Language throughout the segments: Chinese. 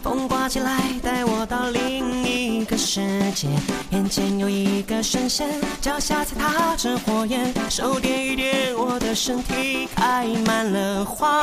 风刮起来，带我到另一个世界。眼前有一个神仙，脚下踩踏着火焰，手点一点，我的身体开满了花。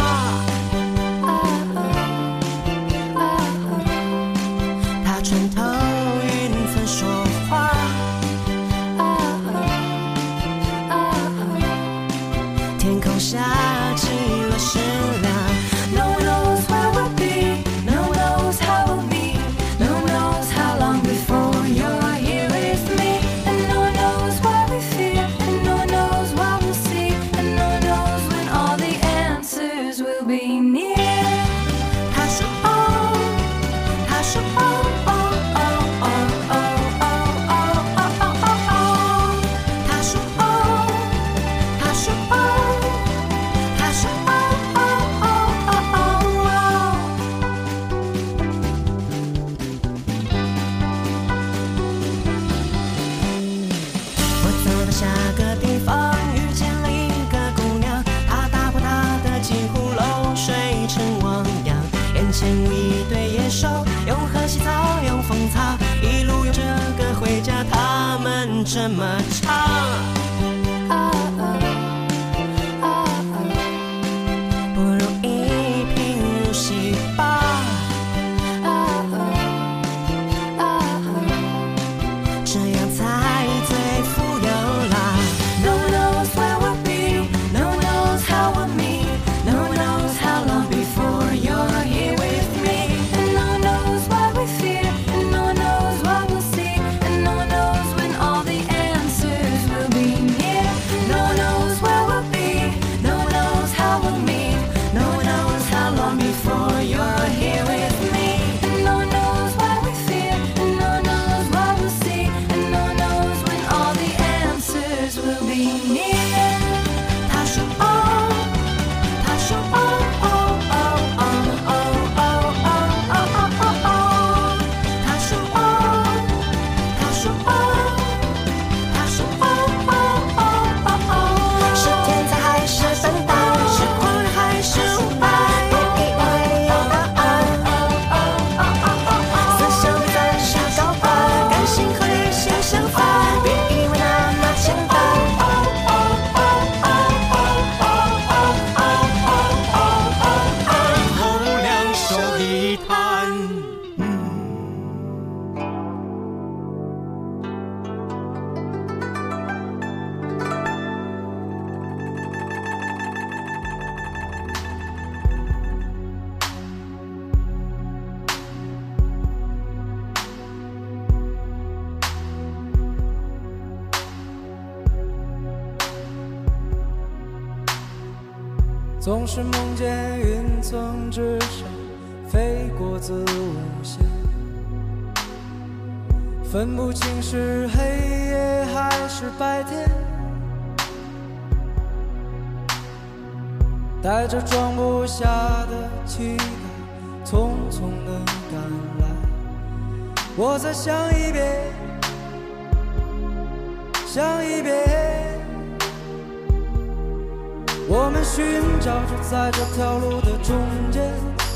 自无限，分不清是黑夜还是白天。带着装不下的期待，匆匆的赶来。我再想一遍，想一遍，我们寻找着在这条路的中间。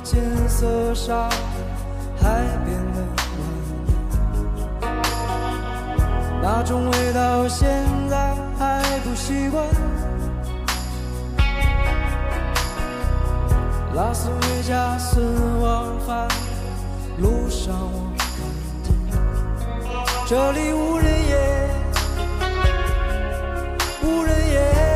金色沙海边的晚安，那种味道现在还不习惯。拉斯维加斯往返路上，我看见这里无人烟，无人烟。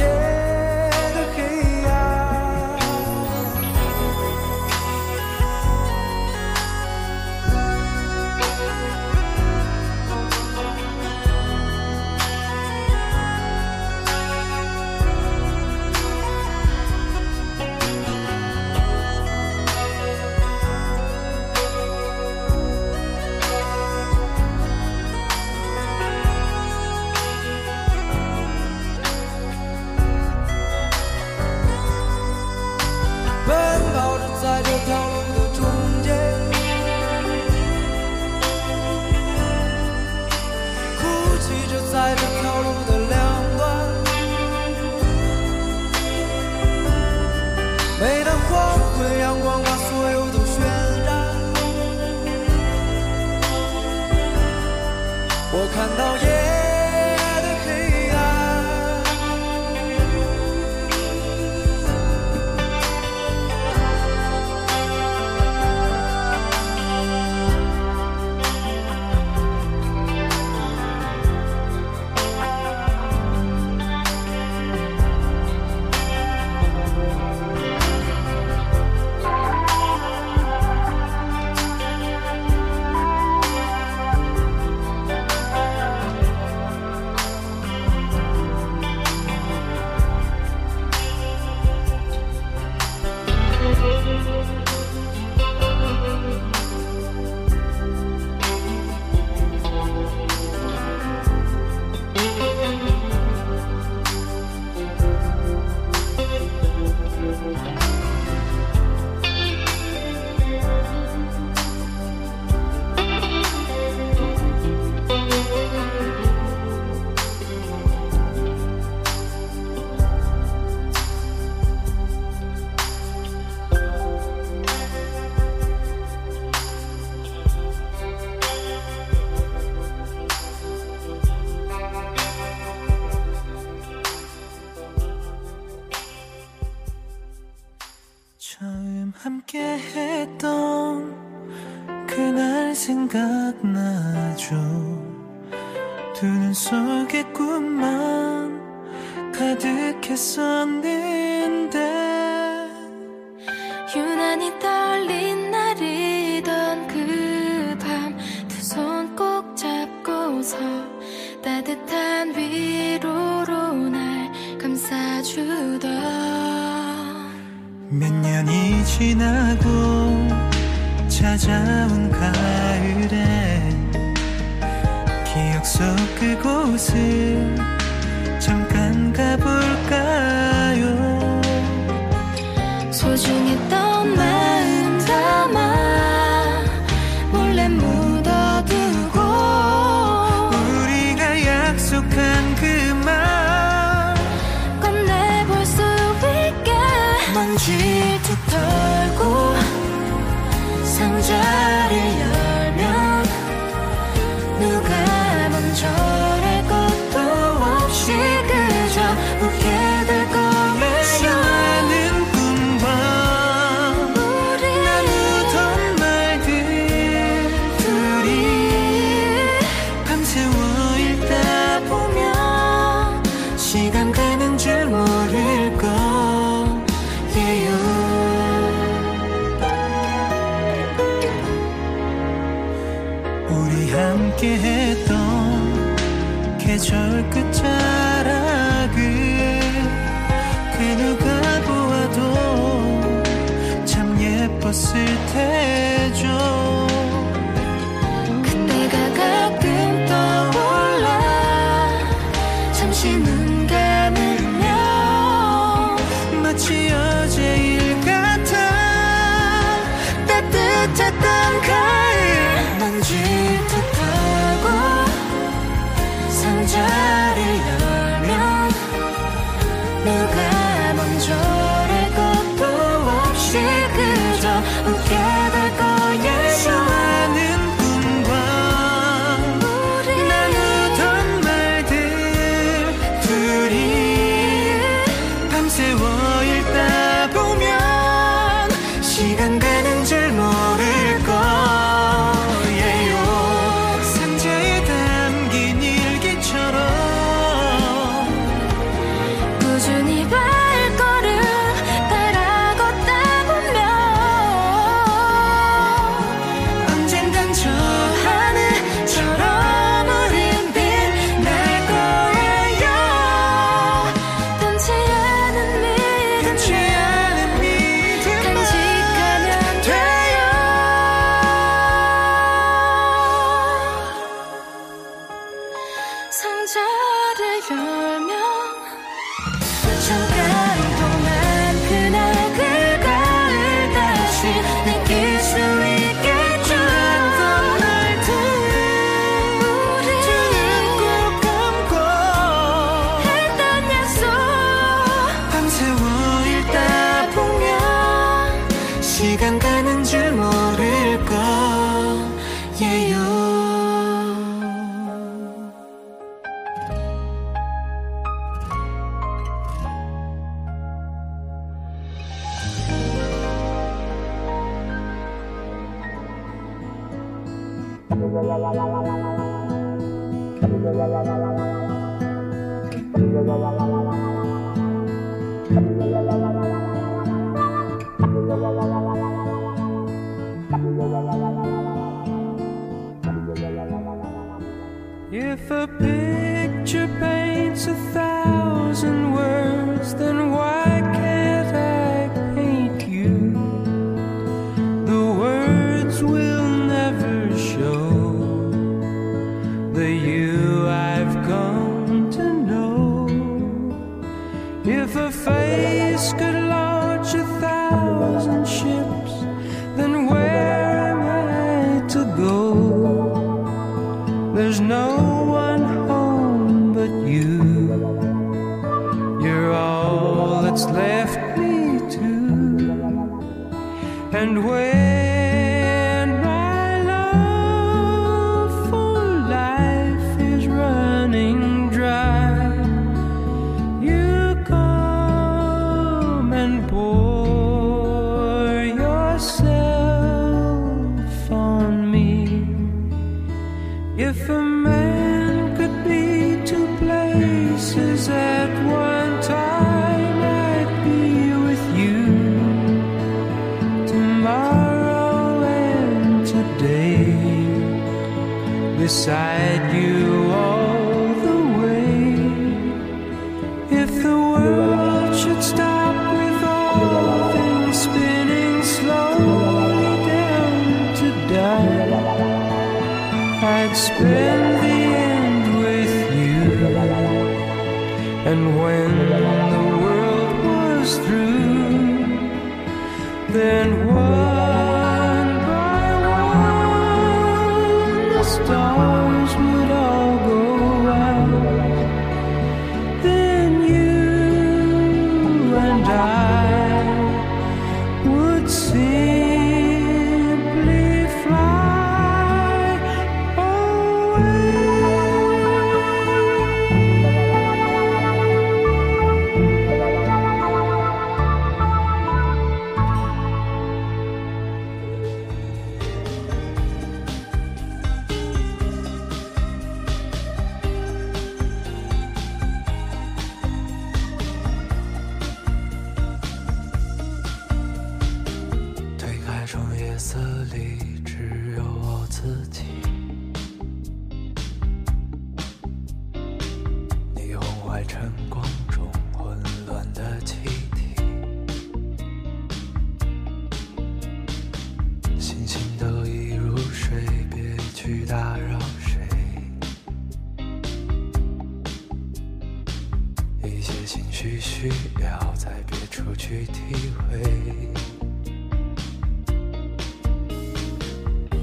一些情绪需要在别处去体会，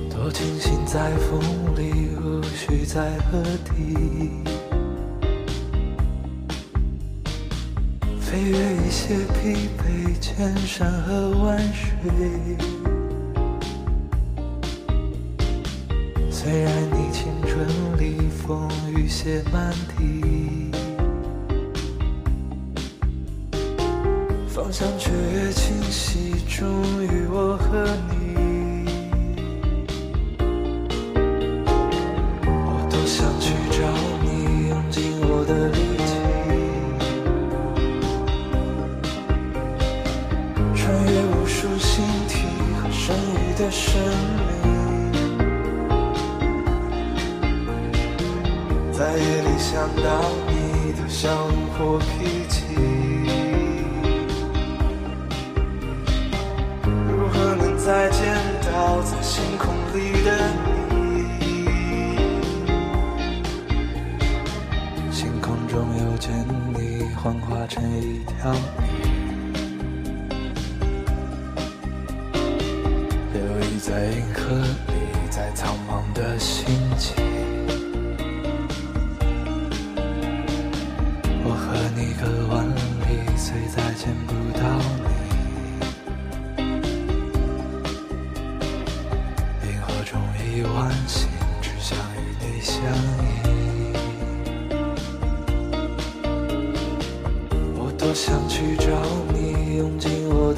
多庆幸在风里，无需在何地，飞越一些疲惫，千山和万水。虽然你青春里风雨写满地。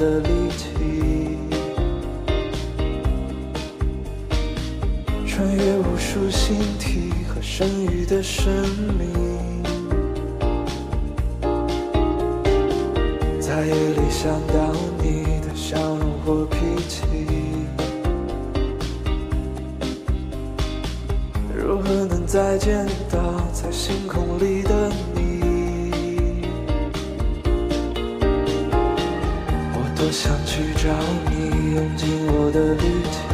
的力气，穿越无数星体和剩余的生命，在夜里想到你的笑容或脾气，如何能再见到在星空里的？找你，用尽我的力气，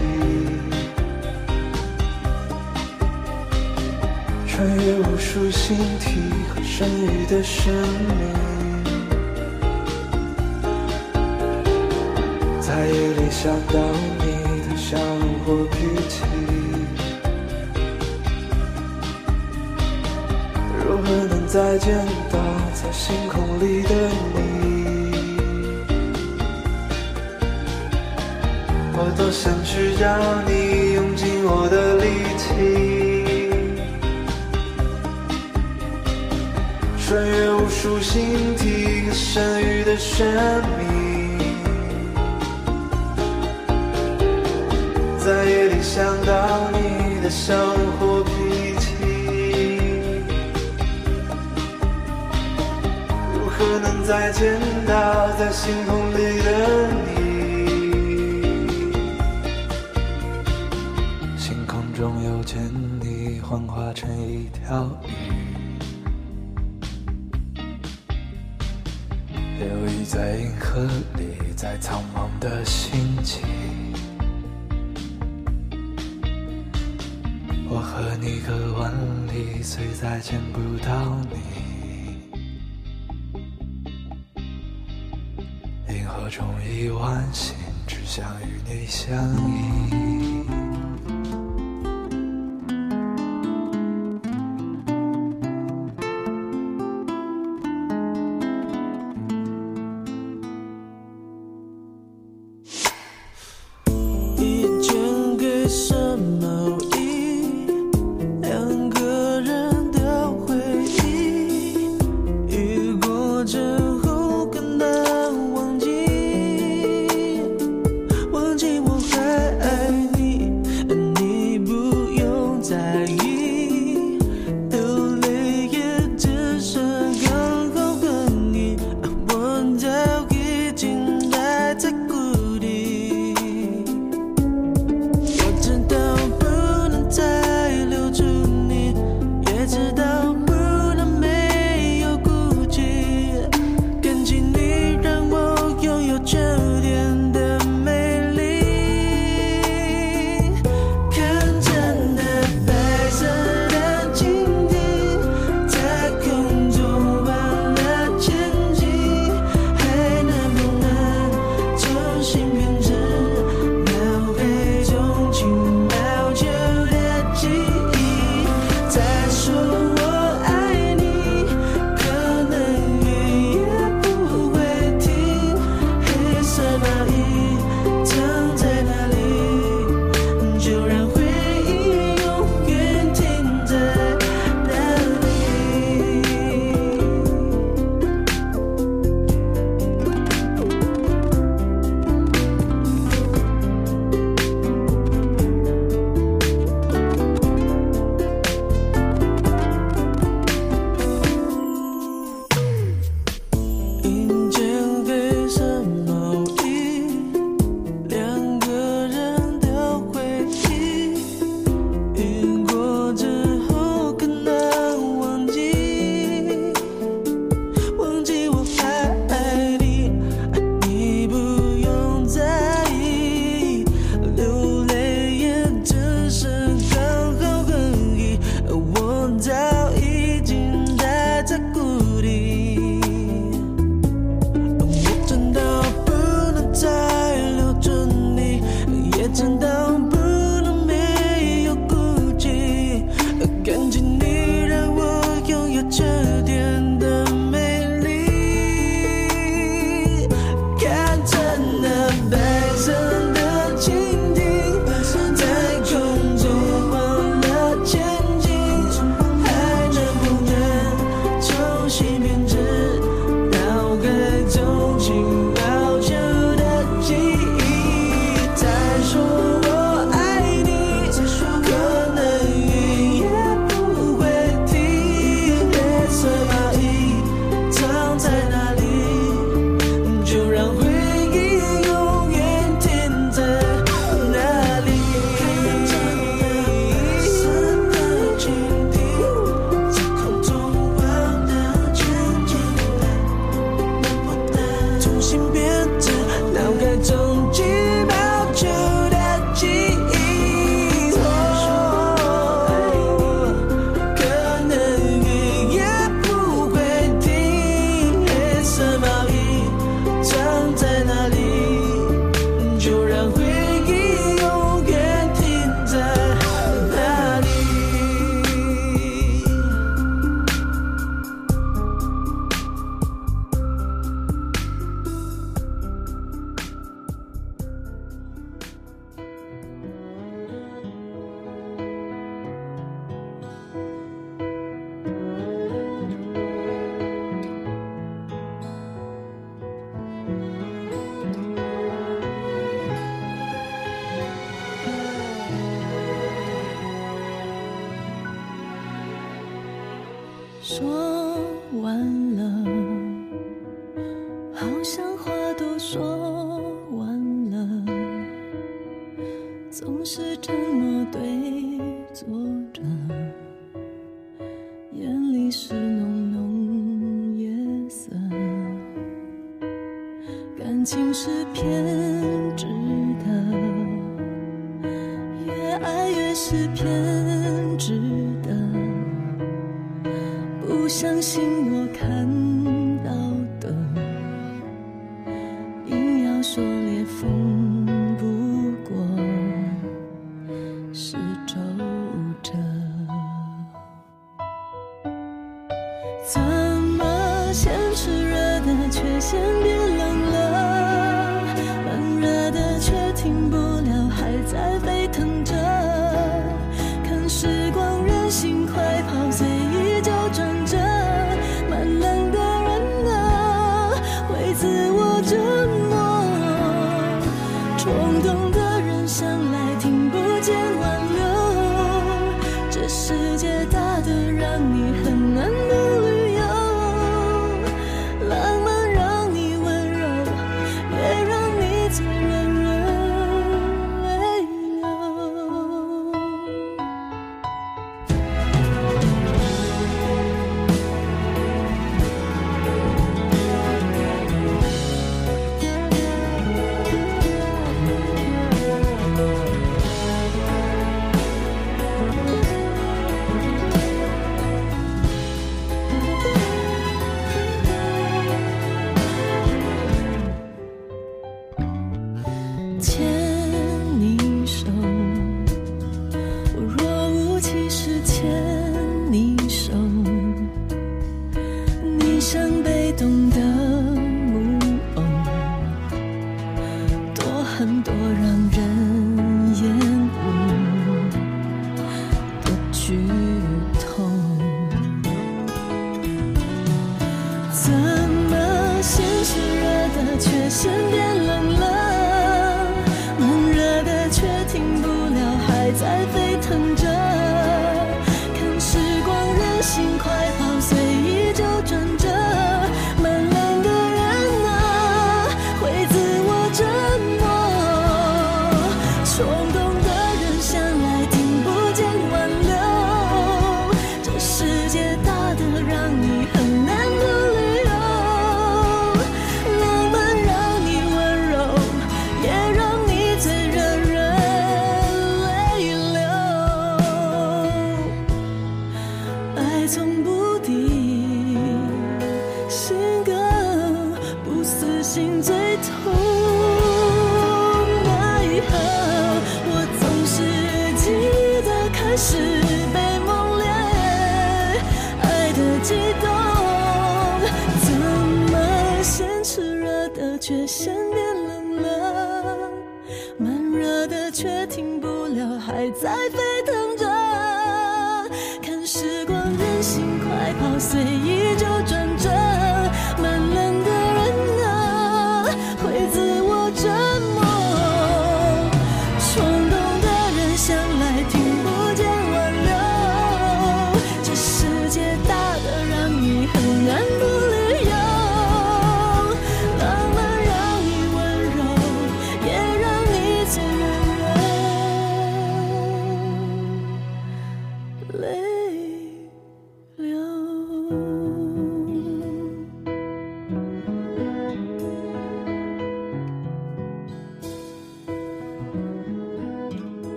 穿越无数星体和剩余的生命，在夜里想到你的容或脾气，如何能再见到在星空里的你？多想去找你，用尽我的力气，穿越无数星体和深邃的神秘，在夜里想到你的容或脾气，如何能再见到在星空里的？你？我和你隔万里，虽再见不到你。银河中亿万星，只想与你相依。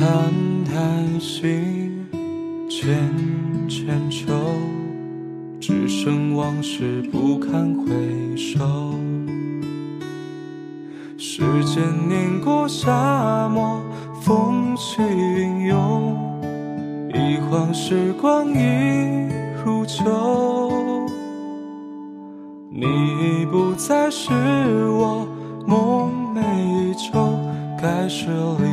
叹叹息，浅浅愁，只剩往事不堪回首。时间碾过沙漠，风起云涌，一晃时光已入秋。你已不再是我梦寐以求，该是离。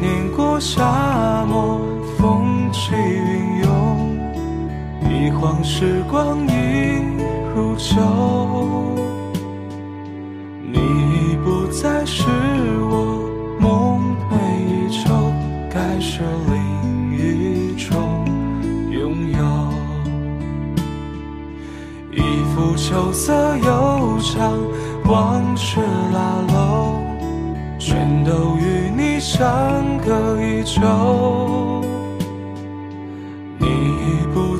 年过夏末，风起云涌，一晃时光已如旧，你已不再是。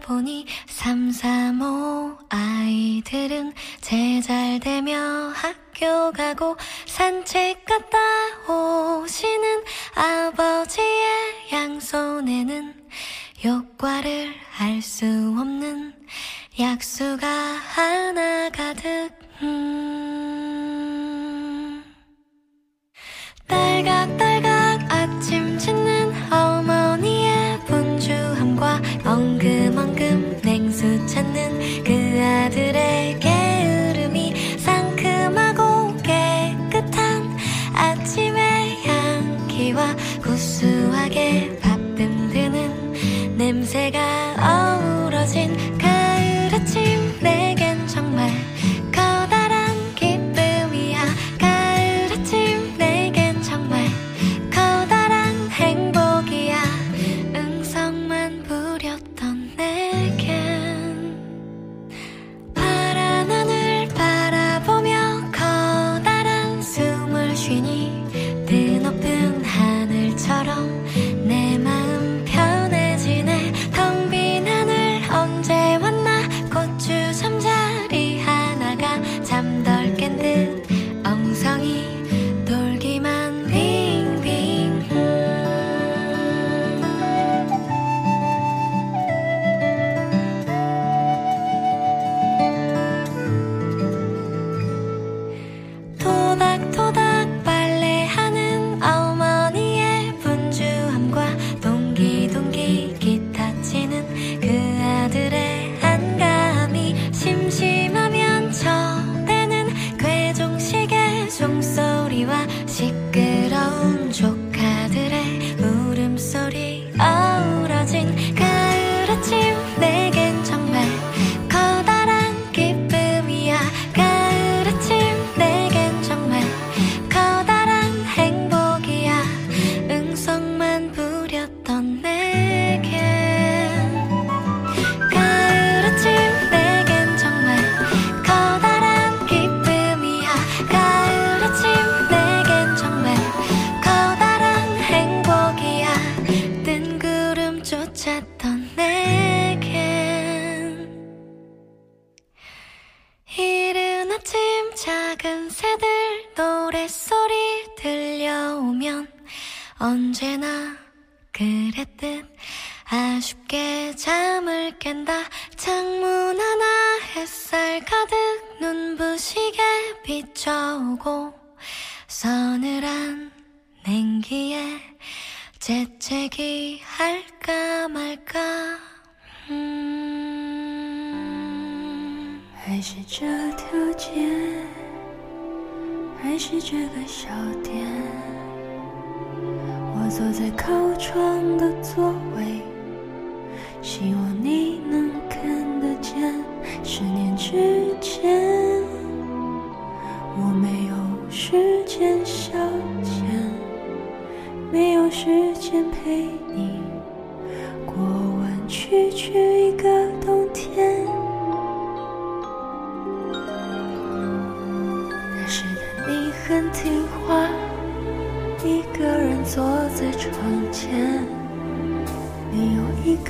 보니 335 아이들은 제 잘되며 학교 가고 산책 갔다 오시는 아버지의 양손에는 욕과를 알수 없는 약수가 하나 가득 음. 딸각딸각 밤새가 어우러진 그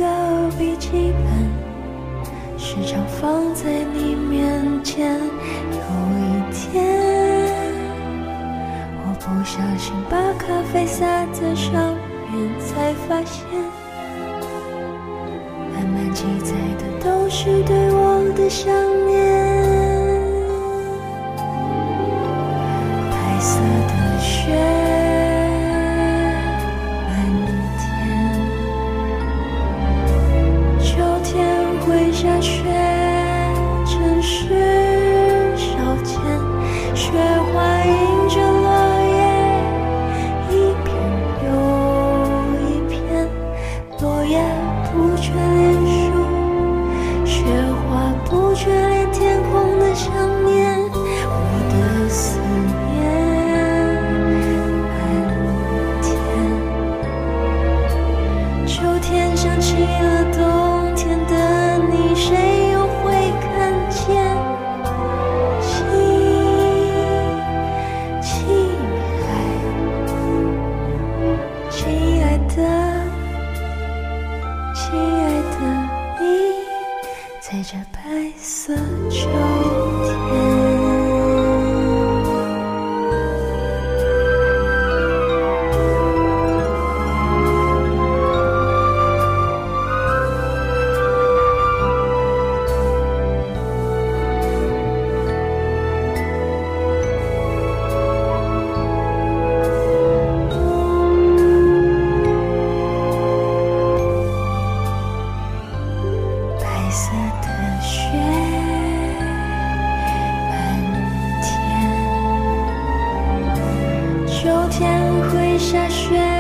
的笔记本时常放在你面前，有一天我不小心把咖啡洒在上面，才发现，满满记载的都是对我的想念。雪满天，秋天会下雪。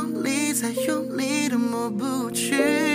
用力，再用力，都抹不去。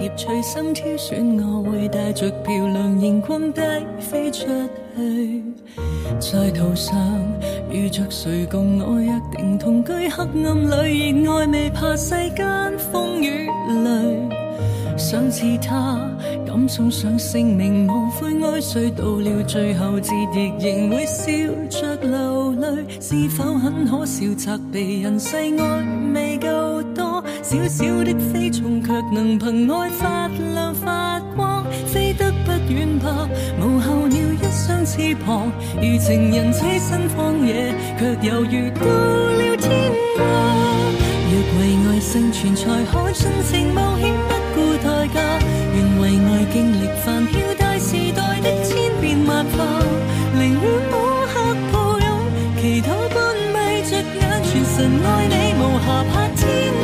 叶随心挑选，我会带着漂亮荧光笔飞出去，在途上遇着谁，共我约定同居黑暗里，热爱未怕世间风雨雷。想似他，敢送上性命，无悔爱，谁到了最后节，亦仍会笑着流泪。是否很可笑，责备人世爱未够？小小的飞虫，却能凭爱发亮发光，飞得不远吧？无候鸟一双翅膀，如情人栖身荒野，却犹如到了天光。若为爱生存，才可尽情冒险，不顾代价。愿为爱经历繁嚣大时代的千变万化，宁愿孤客抱拥，祈祷关闭着眼，全神爱你无暇，怕天。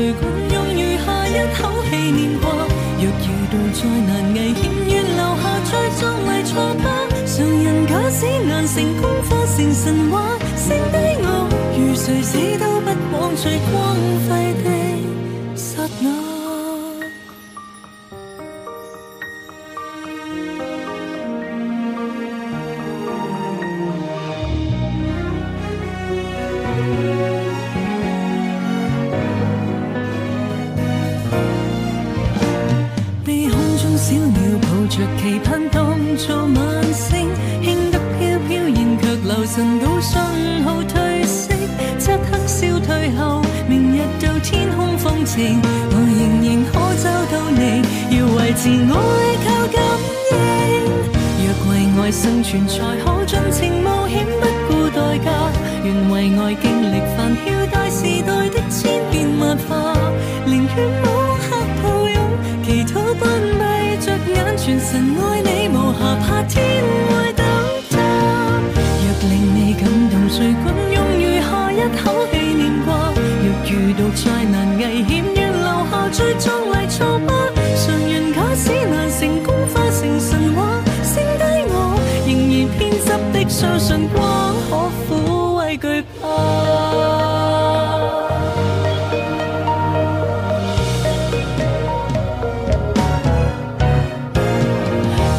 谁管用余下一口气念挂？若遇到再难危险，愿留下再作为错吧。常人假使难成功，化成神话，剩低我，如谁死都不枉最光辉的。若为爱生存，才可尽情冒险，不顾代价。愿为爱经历繁嚣大时代的千变万化，宁愿乌黑抱拥，祈祷关闭着眼，全神爱你无暇，怕天会倒塌。若令你感动，谁管用余下一口气念挂。若遇到再难危险，愿留下最壮丽。相信光可抚慰惧怕，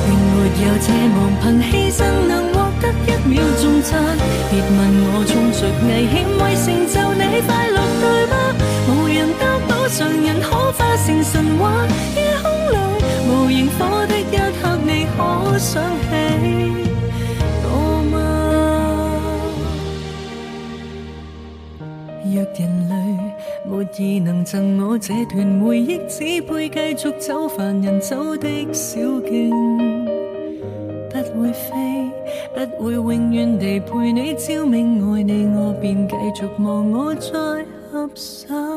并没有奢望，凭牺牲能获得一秒钟真。别问我冲著危险为成就你。快。能赠我这段回忆，只配继续走凡人走的小径，不会飞，不会永远地陪你照明。爱你，我便继续忙，我再合手。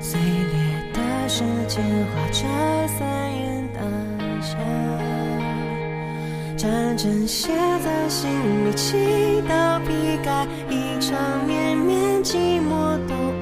碎裂的时间，化成三眼大象。战争写在心里，祈祷批改一场绵绵寂寞。都。